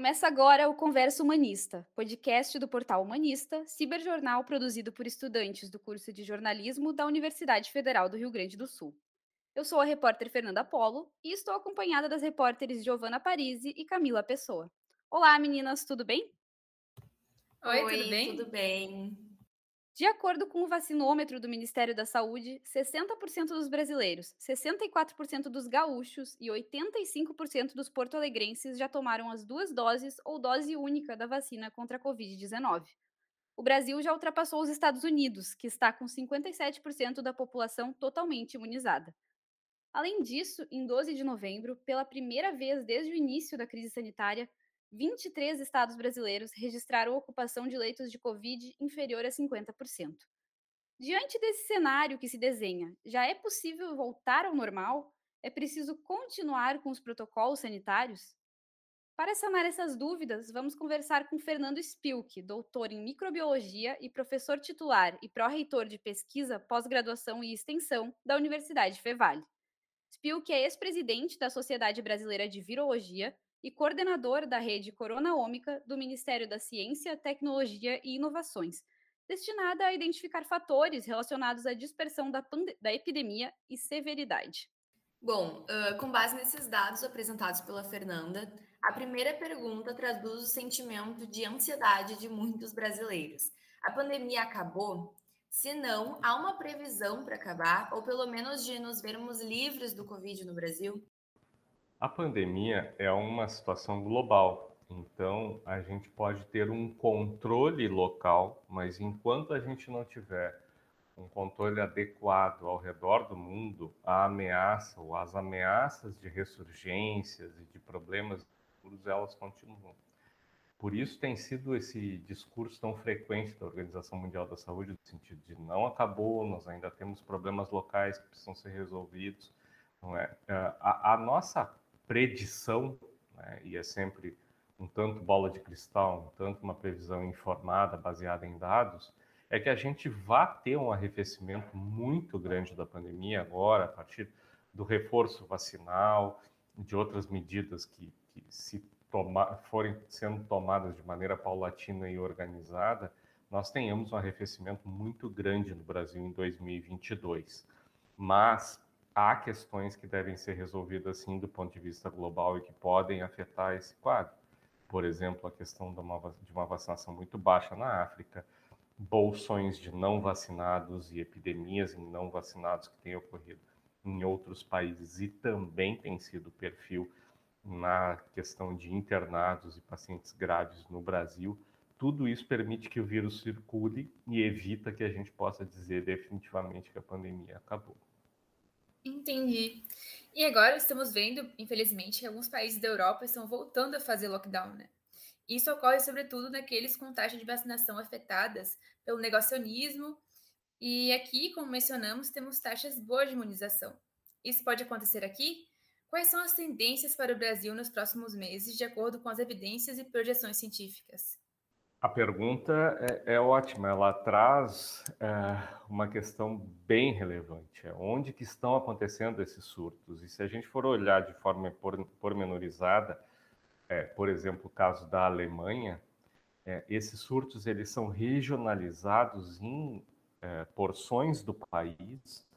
Começa agora o Conversa Humanista, podcast do portal Humanista, ciberjornal produzido por estudantes do curso de jornalismo da Universidade Federal do Rio Grande do Sul. Eu sou a repórter Fernanda Polo e estou acompanhada das repórteres Giovana Parisi e Camila Pessoa. Olá, meninas, tudo bem? Oi, Oi tudo bem? Tudo bem. De acordo com o vacinômetro do Ministério da Saúde, 60% dos brasileiros, 64% dos gaúchos e 85% dos porto-alegrenses já tomaram as duas doses ou dose única da vacina contra a Covid-19. O Brasil já ultrapassou os Estados Unidos, que está com 57% da população totalmente imunizada. Além disso, em 12 de novembro, pela primeira vez desde o início da crise sanitária, 23 estados brasileiros registraram ocupação de leitos de Covid inferior a 50%. Diante desse cenário que se desenha, já é possível voltar ao normal? É preciso continuar com os protocolos sanitários? Para sanar essas dúvidas, vamos conversar com Fernando Spilk, doutor em microbiologia e professor titular e pró-reitor de pesquisa, pós-graduação e extensão da Universidade Fevale. Spilk é ex-presidente da Sociedade Brasileira de Virologia, e coordenador da rede Corona Ômica do Ministério da Ciência, Tecnologia e Inovações, destinada a identificar fatores relacionados à dispersão da, da epidemia e severidade. Bom, uh, com base nesses dados apresentados pela Fernanda, a primeira pergunta traduz o sentimento de ansiedade de muitos brasileiros. A pandemia acabou? Se não, há uma previsão para acabar, ou pelo menos de nos vermos livres do Covid no Brasil? A pandemia é uma situação global, então a gente pode ter um controle local, mas enquanto a gente não tiver um controle adequado ao redor do mundo, a ameaça ou as ameaças de ressurgências e de problemas elas continuam. Por isso tem sido esse discurso tão frequente da Organização Mundial da Saúde, no sentido de não acabou, nós ainda temos problemas locais que precisam ser resolvidos. Não é? a, a nossa predição, né, e é sempre um tanto bola de cristal, um tanto uma previsão informada, baseada em dados, é que a gente vá ter um arrefecimento muito grande da pandemia agora, a partir do reforço vacinal, de outras medidas que, que se toma, forem sendo tomadas de maneira paulatina e organizada, nós tenhamos um arrefecimento muito grande no Brasil em 2022. Mas há questões que devem ser resolvidas sim do ponto de vista global e que podem afetar esse quadro. Por exemplo, a questão de uma, de uma vacinação muito baixa na África, bolsões de não vacinados e epidemias em não vacinados que têm ocorrido em outros países e também tem sido perfil na questão de internados e pacientes graves no Brasil. Tudo isso permite que o vírus circule e evita que a gente possa dizer definitivamente que a pandemia acabou. Entendi. E agora estamos vendo, infelizmente, que alguns países da Europa estão voltando a fazer lockdown, né? Isso ocorre sobretudo naqueles com taxas de vacinação afetadas pelo negacionismo. E aqui, como mencionamos, temos taxas boas de imunização. Isso pode acontecer aqui? Quais são as tendências para o Brasil nos próximos meses, de acordo com as evidências e projeções científicas? A pergunta é, é ótima, ela traz é, uma questão bem relevante. É onde que estão acontecendo esses surtos? E se a gente for olhar de forma pormenorizada, é, por exemplo, o caso da Alemanha, é, esses surtos eles são regionalizados em é, porções do país.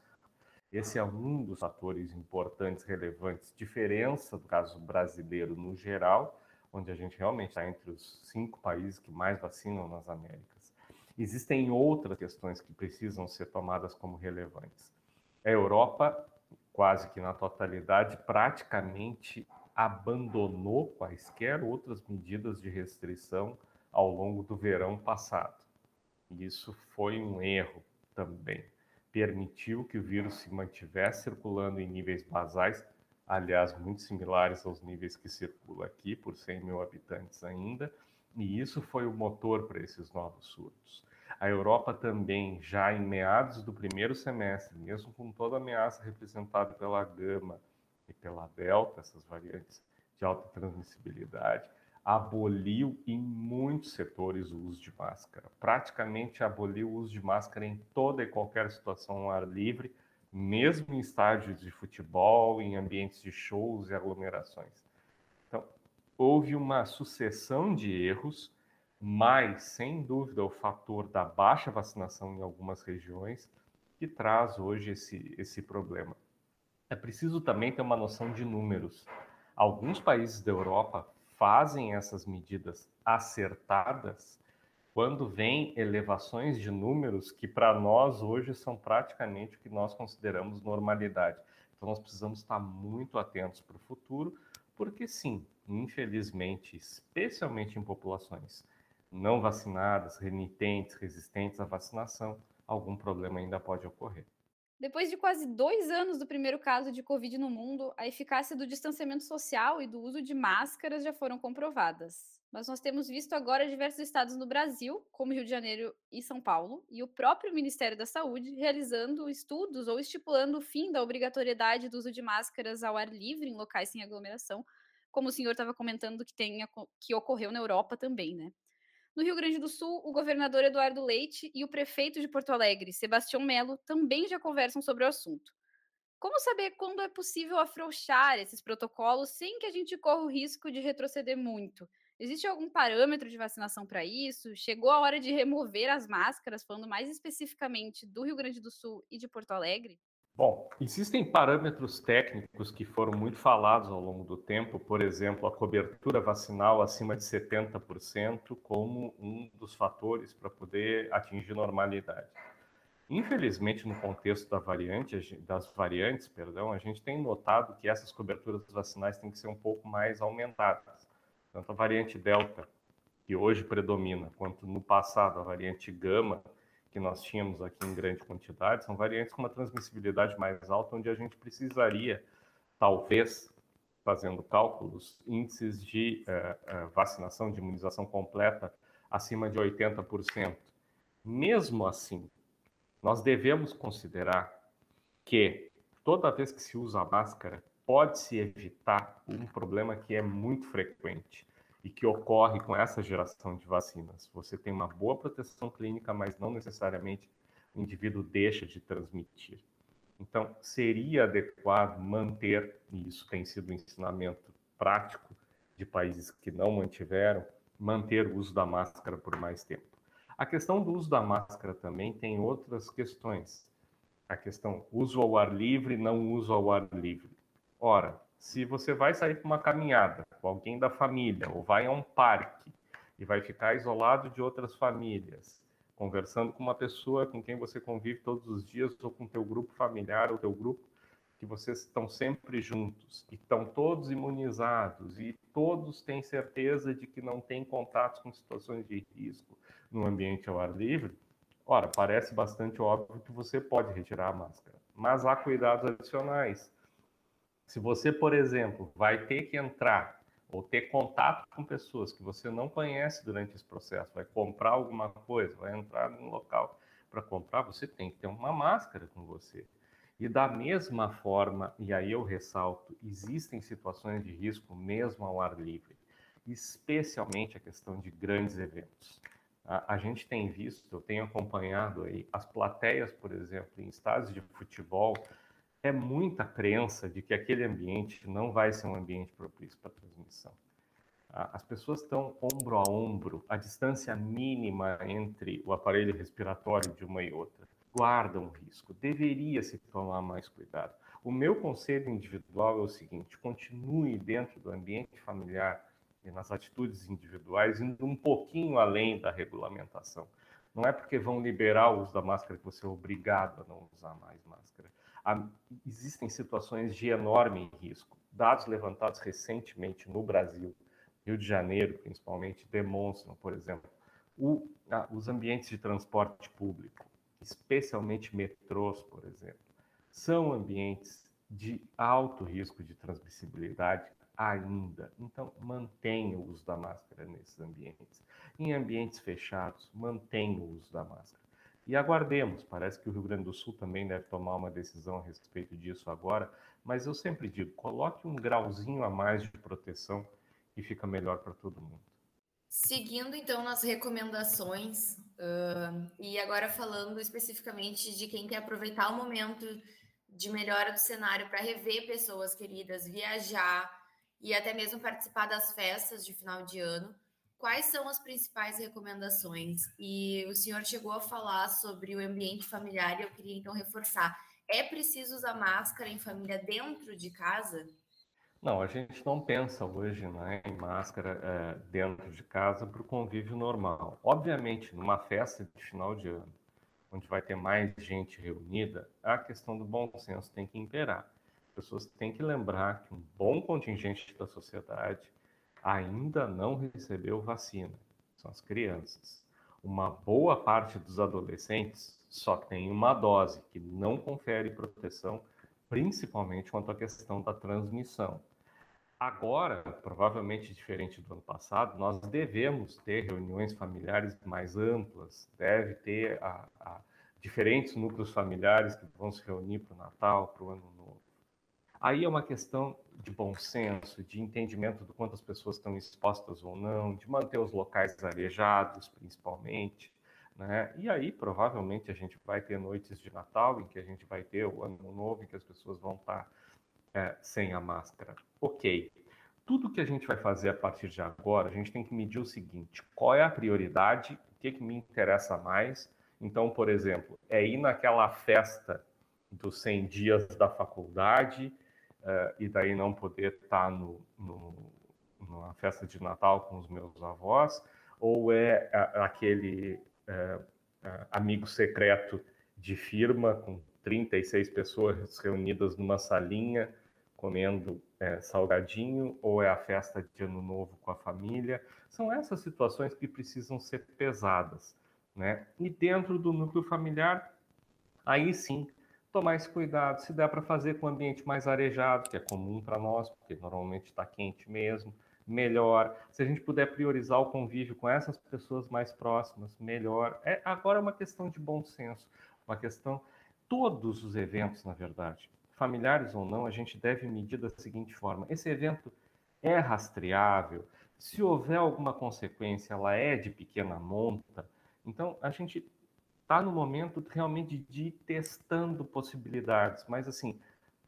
Esse é um dos fatores importantes, relevantes, diferença do caso brasileiro no geral onde a gente realmente está entre os cinco países que mais vacinam nas Américas. Existem outras questões que precisam ser tomadas como relevantes. A Europa, quase que na totalidade, praticamente abandonou quaisquer outras medidas de restrição ao longo do verão passado. E isso foi um erro também. Permitiu que o vírus se mantivesse circulando em níveis basais aliás, muito similares aos níveis que circula aqui, por 100 mil habitantes ainda, e isso foi o motor para esses novos surtos. A Europa também, já em meados do primeiro semestre, mesmo com toda a ameaça representada pela gama e pela delta, essas variantes de alta transmissibilidade, aboliu em muitos setores o uso de máscara. Praticamente aboliu o uso de máscara em toda e qualquer situação ao ar livre, mesmo em estádios de futebol, em ambientes de shows e aglomerações. Então, houve uma sucessão de erros, mas, sem dúvida, o fator da baixa vacinação em algumas regiões que traz hoje esse, esse problema. É preciso também ter uma noção de números. Alguns países da Europa fazem essas medidas acertadas quando vem elevações de números que para nós hoje são praticamente o que nós consideramos normalidade. Então nós precisamos estar muito atentos para o futuro, porque sim, infelizmente, especialmente em populações não vacinadas, renitentes, resistentes à vacinação, algum problema ainda pode ocorrer. Depois de quase dois anos do primeiro caso de Covid no mundo, a eficácia do distanciamento social e do uso de máscaras já foram comprovadas. Mas nós temos visto agora diversos estados no Brasil, como Rio de Janeiro e São Paulo, e o próprio Ministério da Saúde realizando estudos ou estipulando o fim da obrigatoriedade do uso de máscaras ao ar livre em locais sem aglomeração, como o senhor estava comentando que, tem, que ocorreu na Europa também, né? No Rio Grande do Sul, o governador Eduardo Leite e o prefeito de Porto Alegre, Sebastião Melo, também já conversam sobre o assunto. Como saber quando é possível afrouxar esses protocolos sem que a gente corra o risco de retroceder muito? Existe algum parâmetro de vacinação para isso? Chegou a hora de remover as máscaras, falando mais especificamente do Rio Grande do Sul e de Porto Alegre? Bom, existem parâmetros técnicos que foram muito falados ao longo do tempo, por exemplo, a cobertura vacinal acima de 70%, como um dos fatores para poder atingir normalidade. Infelizmente, no contexto da variante, das variantes, perdão, a gente tem notado que essas coberturas vacinais têm que ser um pouco mais aumentadas. Tanto a variante Delta, que hoje predomina, quanto no passado a variante Gama, que nós tínhamos aqui em grande quantidade são variantes com uma transmissibilidade mais alta, onde a gente precisaria, talvez, fazendo cálculos, índices de uh, uh, vacinação, de imunização completa acima de 80%. Mesmo assim, nós devemos considerar que toda vez que se usa a máscara, pode-se evitar um problema que é muito frequente, e que ocorre com essa geração de vacinas. Você tem uma boa proteção clínica, mas não necessariamente o indivíduo deixa de transmitir. Então, seria adequado manter, e isso tem sido um ensinamento prático de países que não mantiveram, manter o uso da máscara por mais tempo. A questão do uso da máscara também tem outras questões. A questão uso ao ar livre, não uso ao ar livre. Ora, se você vai sair para uma caminhada com alguém da família, ou vai a um parque e vai ficar isolado de outras famílias, conversando com uma pessoa com quem você convive todos os dias, ou com teu grupo familiar, ou teu grupo, que vocês estão sempre juntos, e estão todos imunizados, e todos têm certeza de que não têm contatos com situações de risco no ambiente ao ar livre, ora, parece bastante óbvio que você pode retirar a máscara. Mas há cuidados adicionais se você, por exemplo, vai ter que entrar ou ter contato com pessoas que você não conhece durante esse processo, vai comprar alguma coisa, vai entrar num local para comprar, você tem que ter uma máscara com você. E da mesma forma, e aí eu ressalto, existem situações de risco mesmo ao ar livre, especialmente a questão de grandes eventos. A, a gente tem visto, eu tenho acompanhado aí as plateias, por exemplo, em estádios de futebol, é muita crença de que aquele ambiente não vai ser um ambiente propício para transmissão. As pessoas estão ombro a ombro, a distância mínima entre o aparelho respiratório de uma e outra. Guardam risco, deveria se tomar mais cuidado. O meu conselho individual é o seguinte: continue dentro do ambiente familiar e nas atitudes individuais, indo um pouquinho além da regulamentação. Não é porque vão liberar o uso da máscara que você é obrigado a não usar mais máscara existem situações de enorme risco. Dados levantados recentemente no Brasil, Rio de Janeiro principalmente, demonstram, por exemplo, o, os ambientes de transporte público, especialmente metrôs, por exemplo, são ambientes de alto risco de transmissibilidade ainda. Então, mantenha o uso da máscara nesses ambientes. Em ambientes fechados, mantenha o uso da máscara. E aguardemos, parece que o Rio Grande do Sul também deve tomar uma decisão a respeito disso agora, mas eu sempre digo, coloque um grauzinho a mais de proteção e fica melhor para todo mundo. Seguindo então nas recomendações, uh, e agora falando especificamente de quem quer aproveitar o momento de melhora do cenário para rever pessoas queridas, viajar e até mesmo participar das festas de final de ano. Quais são as principais recomendações? E o senhor chegou a falar sobre o ambiente familiar e eu queria então reforçar. É preciso usar máscara em família dentro de casa? Não, a gente não pensa hoje né, em máscara é, dentro de casa para o convívio normal. Obviamente, numa festa de final de ano, onde vai ter mais gente reunida, a questão do bom senso tem que imperar. As pessoas têm que lembrar que um bom contingente da sociedade ainda não recebeu vacina, são as crianças. Uma boa parte dos adolescentes só tem uma dose, que não confere proteção, principalmente quanto à questão da transmissão. Agora, provavelmente diferente do ano passado, nós devemos ter reuniões familiares mais amplas, deve ter a, a diferentes núcleos familiares que vão se reunir para o Natal, para o Ano Novo. Aí é uma questão de bom senso, de entendimento do quanto as pessoas estão expostas ou não, de manter os locais arejados, principalmente. Né? E aí, provavelmente, a gente vai ter noites de Natal em que a gente vai ter o Ano Novo, em que as pessoas vão estar é, sem a máscara. Ok. Tudo que a gente vai fazer a partir de agora, a gente tem que medir o seguinte: qual é a prioridade, o que, que me interessa mais. Então, por exemplo, é ir naquela festa dos 100 dias da faculdade uh, e daí não poder estar no, no, numa festa de Natal com os meus avós, ou é aquele uh, uh, amigo secreto de firma com 36 pessoas reunidas numa salinha comendo é, salgadinho ou é a festa de ano novo com a família. São essas situações que precisam ser pesadas, né? E dentro do núcleo familiar, aí sim, tomar esse cuidado. Se der para fazer com ambiente mais arejado, que é comum para nós, porque normalmente está quente mesmo, melhor. Se a gente puder priorizar o convívio com essas pessoas mais próximas, melhor. É agora é uma questão de bom senso, uma questão todos os eventos, na verdade familiares ou não, a gente deve medir da seguinte forma: esse evento é rastreável, se houver alguma consequência, ela é de pequena monta. Então, a gente está no momento realmente de ir testando possibilidades, mas assim,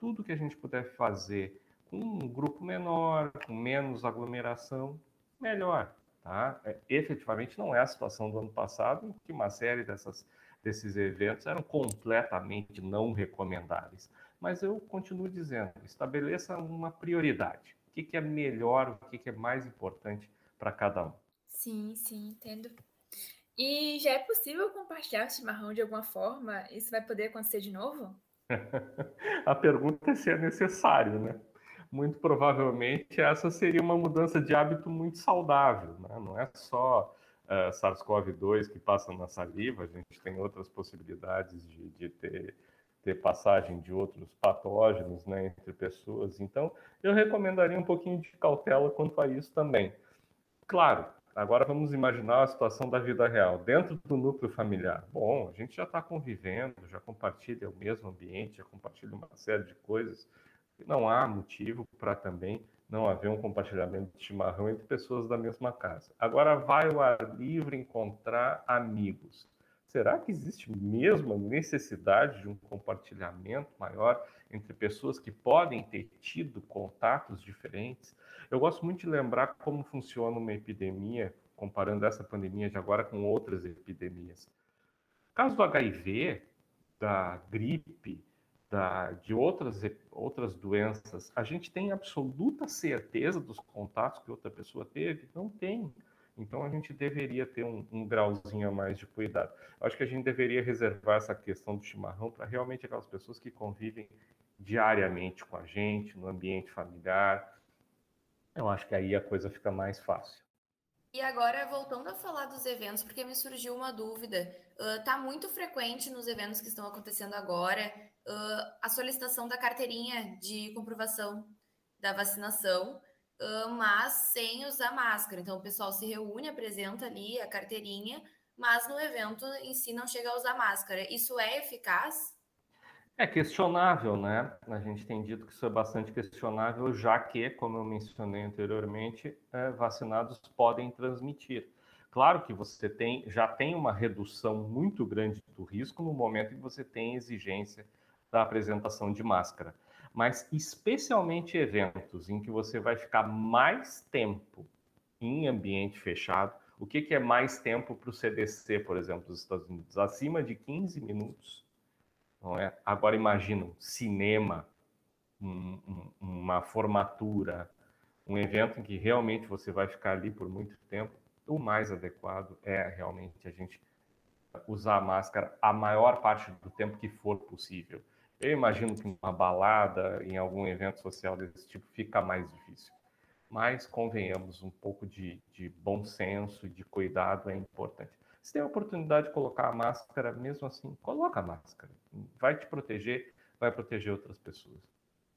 tudo que a gente puder fazer com um grupo menor, com menos aglomeração, melhor. Tá? É, efetivamente não é a situação do ano passado, em que uma série dessas, desses eventos eram completamente não recomendáveis mas eu continuo dizendo, estabeleça uma prioridade. O que, que é melhor, o que, que é mais importante para cada um. Sim, sim, entendo. E já é possível compartilhar o chimarrão de alguma forma? Isso vai poder acontecer de novo? A pergunta é se é necessário, né? Muito provavelmente essa seria uma mudança de hábito muito saudável, né? Não é só uh, SARS-CoV-2 que passa na saliva, a gente tem outras possibilidades de, de ter ter passagem de outros patógenos né, entre pessoas. Então, eu recomendaria um pouquinho de cautela quanto a isso também. Claro, agora vamos imaginar a situação da vida real. Dentro do núcleo familiar, bom, a gente já está convivendo, já compartilha o mesmo ambiente, já compartilha uma série de coisas. Não há motivo para também não haver um compartilhamento de chimarrão entre pessoas da mesma casa. Agora vai o ar livre encontrar amigos será que existe mesmo a necessidade de um compartilhamento maior entre pessoas que podem ter tido contatos diferentes? Eu gosto muito de lembrar como funciona uma epidemia, comparando essa pandemia de agora com outras epidemias. No caso do HIV, da gripe, da, de outras, outras doenças, a gente tem absoluta certeza dos contatos que outra pessoa teve? Não tem. Então a gente deveria ter um, um grauzinho a mais de cuidado. Acho que a gente deveria reservar essa questão do chimarrão para realmente aquelas pessoas que convivem diariamente com a gente, no ambiente familiar. Eu acho que aí a coisa fica mais fácil. E agora, voltando a falar dos eventos, porque me surgiu uma dúvida. Está uh, muito frequente nos eventos que estão acontecendo agora uh, a solicitação da carteirinha de comprovação da vacinação mas sem usar máscara. Então, o pessoal se reúne, apresenta ali a carteirinha, mas no evento em si não chega a usar máscara. Isso é eficaz? É questionável, né? A gente tem dito que isso é bastante questionável, já que, como eu mencionei anteriormente, é, vacinados podem transmitir. Claro que você tem, já tem uma redução muito grande do risco no momento em que você tem exigência da apresentação de máscara. mas especialmente eventos em que você vai ficar mais tempo em ambiente fechado. O que, que é mais tempo para o CDC, por exemplo, dos Estados Unidos? Acima de 15 minutos. Não é? Agora imagina um cinema, um, um, uma formatura, um evento em que realmente você vai ficar ali por muito tempo. O mais adequado é realmente a gente usar a máscara a maior parte do tempo que for possível. Eu imagino que uma balada, em algum evento social desse tipo, fica mais difícil. Mas, convenhamos, um pouco de, de bom senso, de cuidado é importante. Se tem a oportunidade de colocar a máscara, mesmo assim, coloca a máscara. Vai te proteger, vai proteger outras pessoas.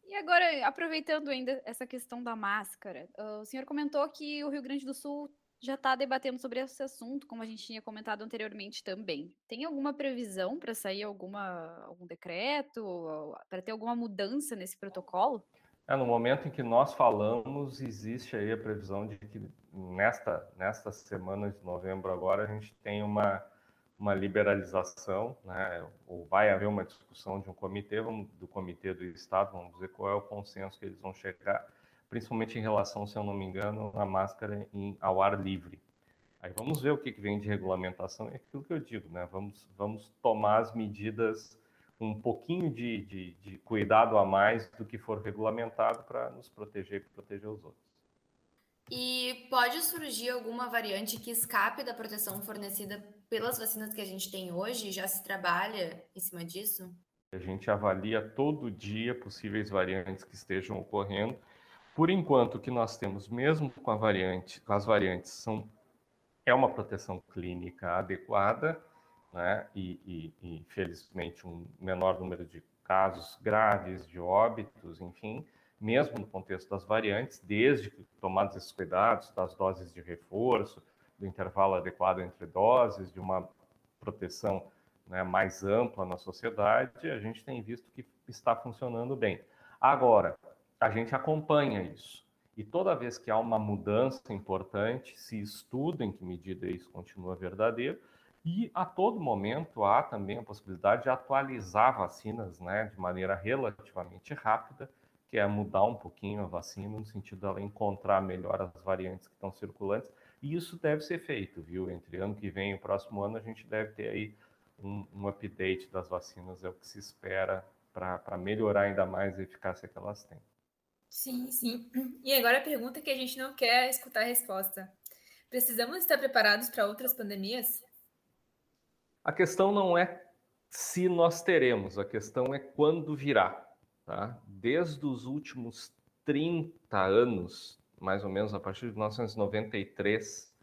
E agora, aproveitando ainda essa questão da máscara, o senhor comentou que o Rio Grande do Sul já está debatendo sobre esse assunto, como a gente tinha comentado anteriormente também. Tem alguma previsão para sair alguma, algum decreto, para ter alguma mudança nesse protocolo? É, no momento em que nós falamos, existe aí a previsão de que nesta, nesta semana de novembro agora a gente tem uma, uma liberalização, né? ou vai haver uma discussão de um comitê, vamos, do comitê do Estado, vamos dizer qual é o consenso que eles vão chegar, principalmente em relação, se eu não me engano, à máscara em, ao ar livre. Aí vamos ver o que, que vem de regulamentação, é aquilo que eu digo, né? Vamos, vamos tomar as medidas um pouquinho de, de, de cuidado a mais do que for regulamentado para nos proteger e proteger os outros. E pode surgir alguma variante que escape da proteção fornecida pelas vacinas que a gente tem hoje? Já se trabalha em cima disso? A gente avalia todo dia possíveis variantes que estejam ocorrendo por enquanto, o que nós temos, mesmo com, a variante, com as variantes, são, é uma proteção clínica adequada, né? e, e, e, felizmente, um menor número de casos graves, de óbitos, enfim, mesmo no contexto das variantes, desde que tomados esses cuidados das doses de reforço, do intervalo adequado entre doses, de uma proteção né, mais ampla na sociedade, a gente tem visto que está funcionando bem. Agora, a gente acompanha isso. E toda vez que há uma mudança importante, se estuda em que medida isso continua verdadeiro, e a todo momento há também a possibilidade de atualizar vacinas né, de maneira relativamente rápida, que é mudar um pouquinho a vacina, no sentido dela encontrar melhor as variantes que estão circulantes, e isso deve ser feito, viu? Entre ano que vem e o próximo ano, a gente deve ter aí um, um update das vacinas, é o que se espera para melhorar ainda mais a eficácia que elas têm. Sim, sim. E agora a pergunta que a gente não quer escutar a resposta. Precisamos estar preparados para outras pandemias? A questão não é se nós teremos, a questão é quando virá. Tá? Desde os últimos 30 anos, mais ou menos a partir de 1993,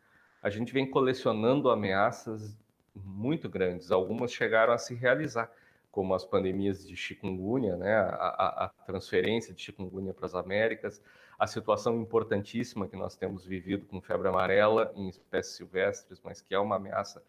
a gente vem colecionando ameaças muito grandes. Algumas chegaram a se realizar como as pandemias de chikungunya, né, a, a, a transferência de chikungunya para as Américas, a situação importantíssima que nós temos vivido com febre amarela em espécies silvestres, mas que é uma ameaça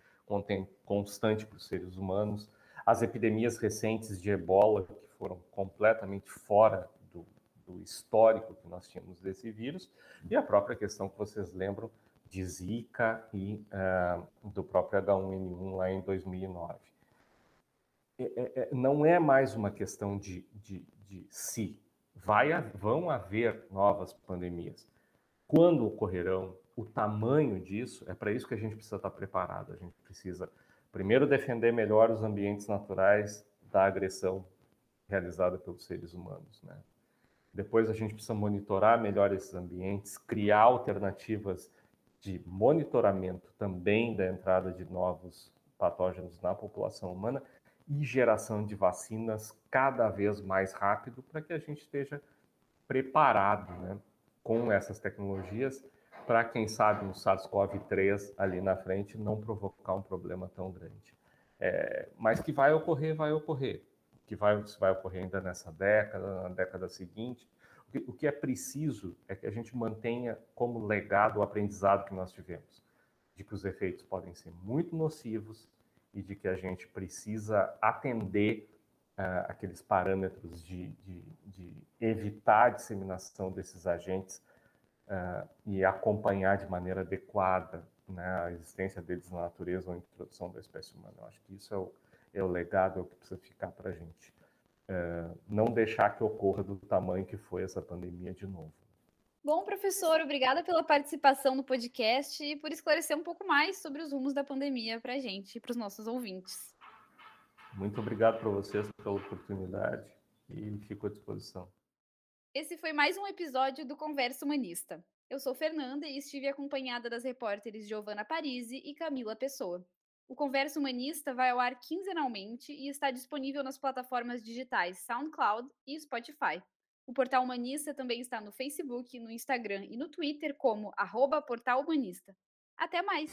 constante para os seres humanos, as epidemias recentes de ebola, que foram completamente fora do, do histórico que nós tínhamos desse vírus, e a própria questão que vocês lembram de Zika e uh, do próprio H1N1 lá em 2009. É, é, é, não é mais uma questão de, de, de se. Vai, vão haver novas pandemias. Quando ocorrerão, o tamanho disso, é para isso que a gente precisa estar preparado. A gente precisa, primeiro, defender melhor os ambientes naturais da agressão realizada pelos seres humanos. Né? Depois, a gente precisa monitorar melhor esses ambientes, criar alternativas de monitoramento também da entrada de novos patógenos na população humana e geração de vacinas cada vez mais rápido para que a gente esteja preparado né, com essas tecnologias para, quem sabe, um SARS-CoV-3 ali na frente não provocar um problema tão grande. É, mas que vai ocorrer, vai ocorrer. Que vai, vai ocorrer ainda nessa década, na década seguinte. O que, o que é preciso é que a gente mantenha como legado o aprendizado que nós tivemos, de que os efeitos podem ser muito nocivos, e de que a gente precisa atender uh, aqueles parâmetros de, de, de, evitar a disseminação desses agentes uh, e acompanhar de maneira adequada né, a existência deles na natureza ou a introdução da espécie humana. Eu acho que isso é o, é o legado, é o que precisa ficar para a gente. é, não deixar que ocorra do tamanho que foi essa pandemia de novo. Bom, professor, obrigada pela participação no podcast e por esclarecer um pouco mais sobre os rumos da pandemia para a gente e para os nossos ouvintes. Muito obrigado para vocês pela oportunidade e fico à disposição. Esse foi mais um episódio do Conversa Humanista. Eu sou Fernanda e estive acompanhada das repórteres Giovana Parisi e Camila Pessoa. O Conversa Humanista vai ao ar quinzenalmente e está disponível nas plataformas digitais SoundCloud e Spotify. O Portal Humanista também está no Facebook, no Instagram e no Twitter como arroba Portal Humanista. Até mais!